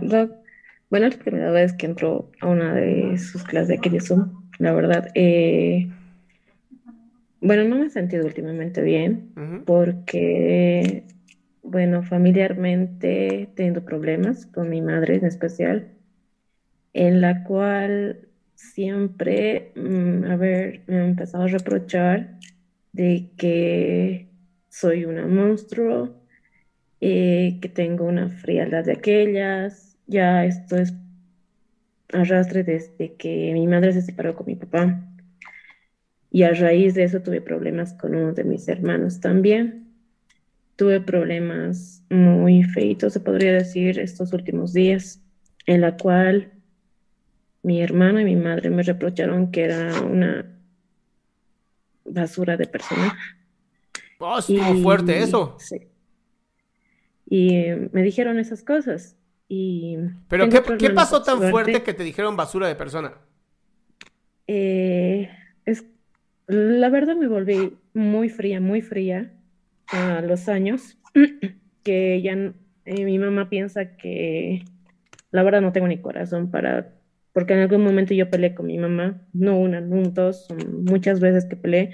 Bueno, la primera vez que entro a una de sus clases de aquí de Zoom, la verdad, eh, bueno, no me he sentido últimamente bien porque, bueno, familiarmente he tenido problemas con mi madre en especial, en la cual siempre, mm, a ver, me han empezado a reprochar de que soy una monstruo, eh, que tengo una frialdad de aquellas. Ya esto es arrastre desde que mi madre se separó con mi papá. Y a raíz de eso tuve problemas con uno de mis hermanos también. Tuve problemas muy feitos, se podría decir, estos últimos días, en la cual mi hermano y mi madre me reprocharon que era una basura de persona. Oh, estuvo fuerte eso. Sí. Y eh, me dijeron esas cosas. Y Pero ¿qué, qué pasó tan suerte. fuerte que te dijeron basura de persona? Eh, es, la verdad me volví muy fría, muy fría a los años, que ya eh, mi mamá piensa que la verdad no tengo ni corazón para, porque en algún momento yo peleé con mi mamá, no una, no dos, son muchas veces que peleé,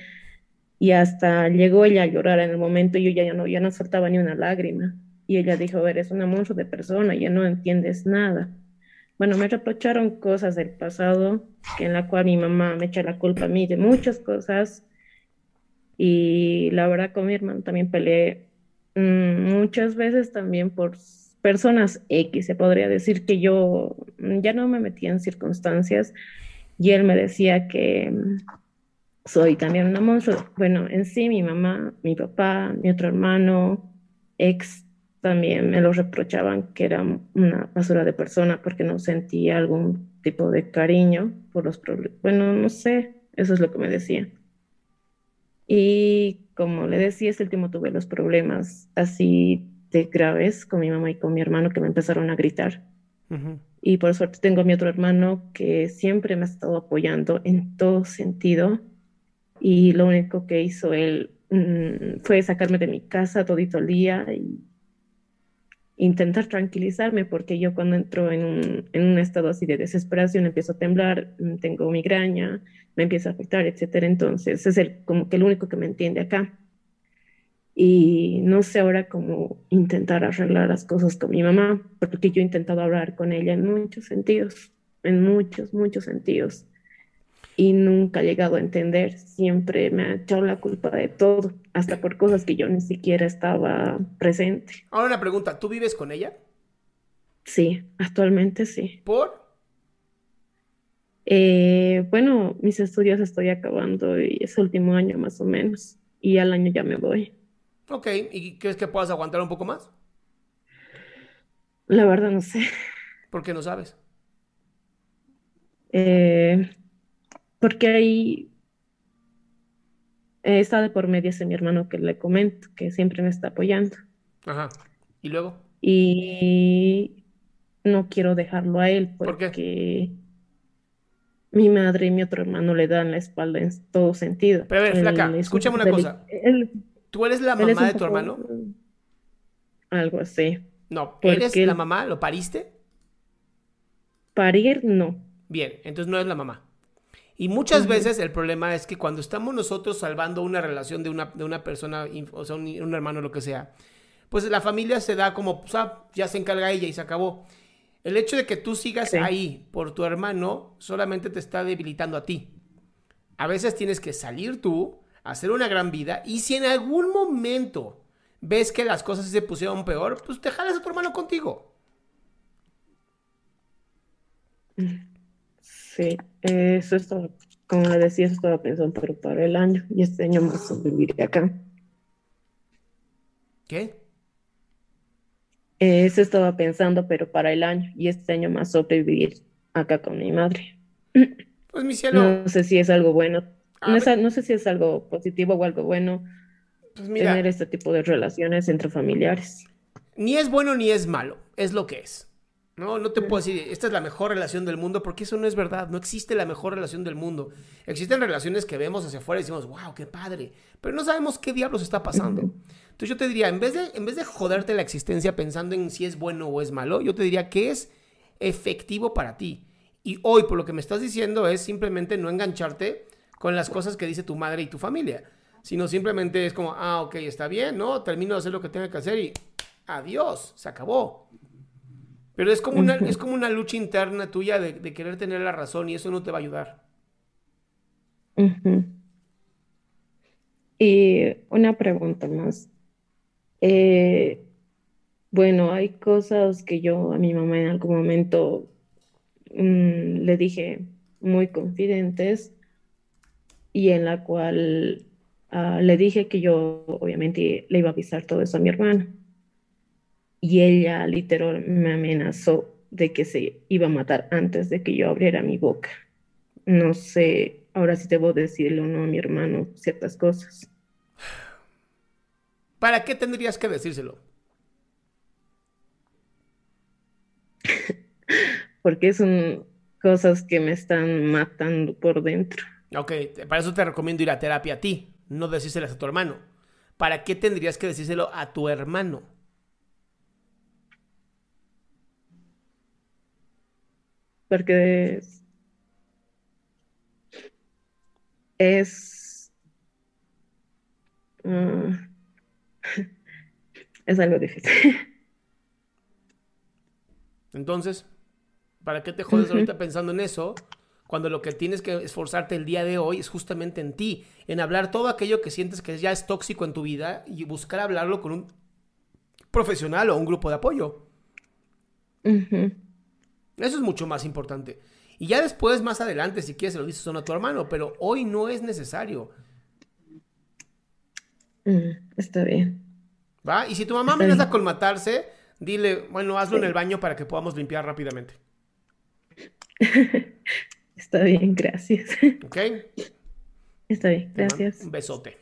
y hasta llegó ella a llorar en el momento y yo ya no, ya no soltaba ni una lágrima. Y ella dijo, eres una monstruo de persona, ya no entiendes nada. Bueno, me reprocharon cosas del pasado, que en la cual mi mamá me echa la culpa a mí de muchas cosas. Y la verdad con mi hermano también peleé mm, muchas veces también por personas X. Se podría decir que yo mm, ya no me metía en circunstancias y él me decía que mm, soy también una monstruo. Bueno, en sí mi mamá, mi papá, mi otro hermano, ex también me lo reprochaban que era una basura de persona porque no sentía algún tipo de cariño por los problemas. Bueno, no sé, eso es lo que me decían. Y como le decía, este último tuve los problemas así de graves con mi mamá y con mi hermano que me empezaron a gritar. Ujú. Y por suerte tengo a mi otro hermano que siempre me ha estado apoyando en todo sentido. Y lo único que hizo él mm, fue sacarme de mi casa todito el día y intentar tranquilizarme, porque yo cuando entro en un, en un estado así de desesperación empiezo a temblar, mm, tengo migraña, me empieza a afectar, etcétera. Entonces es el, como que el único que me entiende acá. Y no sé ahora cómo intentar arreglar las cosas con mi mamá, porque yo he intentado hablar con ella en muchos sentidos, en muchos, muchos sentidos. Y nunca he llegado a entender, siempre me ha echado la culpa de todo, hasta por cosas que yo ni siquiera estaba presente. Ahora una pregunta, ¿tú vives con ella? Sí, actualmente sí. ¿Por? Eh, bueno, mis estudios estoy acabando y es último año más o menos, y al año ya me voy. Ok, ¿y crees que puedas aguantar un poco más? La verdad no sé. ¿Por qué no sabes? Eh, porque ahí está de por medio ese mi hermano que le comento, que siempre me está apoyando. Ajá. ¿Y luego? y no quiero dejarlo a él ¿Por qué? porque mi madre y mi otro hermano le dan la espalda en todo sentido. Pero a ver, flaca, es escúchame una cosa. él- ¿Tú eres la mamá de tu hermano? Algo así. No, Porque ¿eres la mamá? ¿Lo pariste? Parir, no. Bien, entonces no es la mamá. Y muchas veces el problema es que cuando estamos nosotros salvando una relación de una, de una persona, o sea, un, un hermano, lo que sea, pues la familia se da como, pues, ah, ya se encarga ella y se acabó. El hecho de que tú sigas Sí. ahí por tu hermano solamente te está debilitando a ti. A veces tienes que salir tú, hacer una gran vida, y si en algún momento ves que las cosas se pusieron peor, pues te jalas a tu hermano contigo. Sí, eso estaba, como le decía, eso estaba pensando, pero para el año y este año más sobreviviré acá. ¿Qué? Eso estaba pensando, pero para el año y este año más sobrevivir acá con mi madre. Pues mi cielo, No sé si es algo bueno, A no, es no sé si es algo positivo o algo bueno pues mira. tener este tipo de relaciones entre familiares. Ni es bueno ni es malo, es lo que es. No, no te puedo decir, esta es la mejor relación del mundo, porque eso no es verdad. No existe la mejor relación del mundo. Existen relaciones que vemos hacia afuera y decimos, wow, qué padre. Pero no sabemos qué diablos está pasando. Entonces yo te diría, en vez, de, en vez de joderte la existencia pensando en si es bueno o es malo, yo te diría que es efectivo para ti. Y hoy, por lo que me estás diciendo, es simplemente no engancharte con las cosas que dice tu madre y tu familia. Sino simplemente es como, ah, ok, está bien, ¿no? Termino de hacer lo que tenga que hacer y adiós, se acabó. Pero es como una, es como una lucha interna tuya de, de querer tener la razón y eso no te va a ayudar. Ujú. Y una pregunta más. Eh, bueno, hay cosas que yo a mi mamá en algún momento mm, le dije muy confidentes y en la cual ah, le dije que yo obviamente le iba a avisar todo eso a mi hermano. Y ella literal me amenazó de que se iba a matar antes de que yo abriera mi boca. No sé ahora sí debo decirle o no a mi hermano ciertas cosas. ¿Para qué tendrías que decírselo? Porque son cosas que me están matando por dentro. Ok, para eso te recomiendo ir a terapia a ti, no decírselas a tu hermano. ¿Para qué tendrías que decírselo a tu hermano? Porque es, es, ah, es algo difícil. Entonces, ¿para qué te jodes ahorita pensando en eso? Cuando lo que tienes que esforzarte el día de hoy es justamente en ti, en hablar todo aquello que sientes que ya es tóxico en tu vida y buscar hablarlo con un profesional o un grupo de apoyo. Eso es mucho más importante. Y ya después, más adelante, si quieres, se lo dices a tu hermano, pero hoy no es necesario. Mm, está bien. ¿Va? Y si tu mamá amenaza con matarse, dile, bueno, hazlo en el baño para que podamos limpiar rápidamente. Está bien, gracias. ¿Ok? Está bien, gracias. Un besote.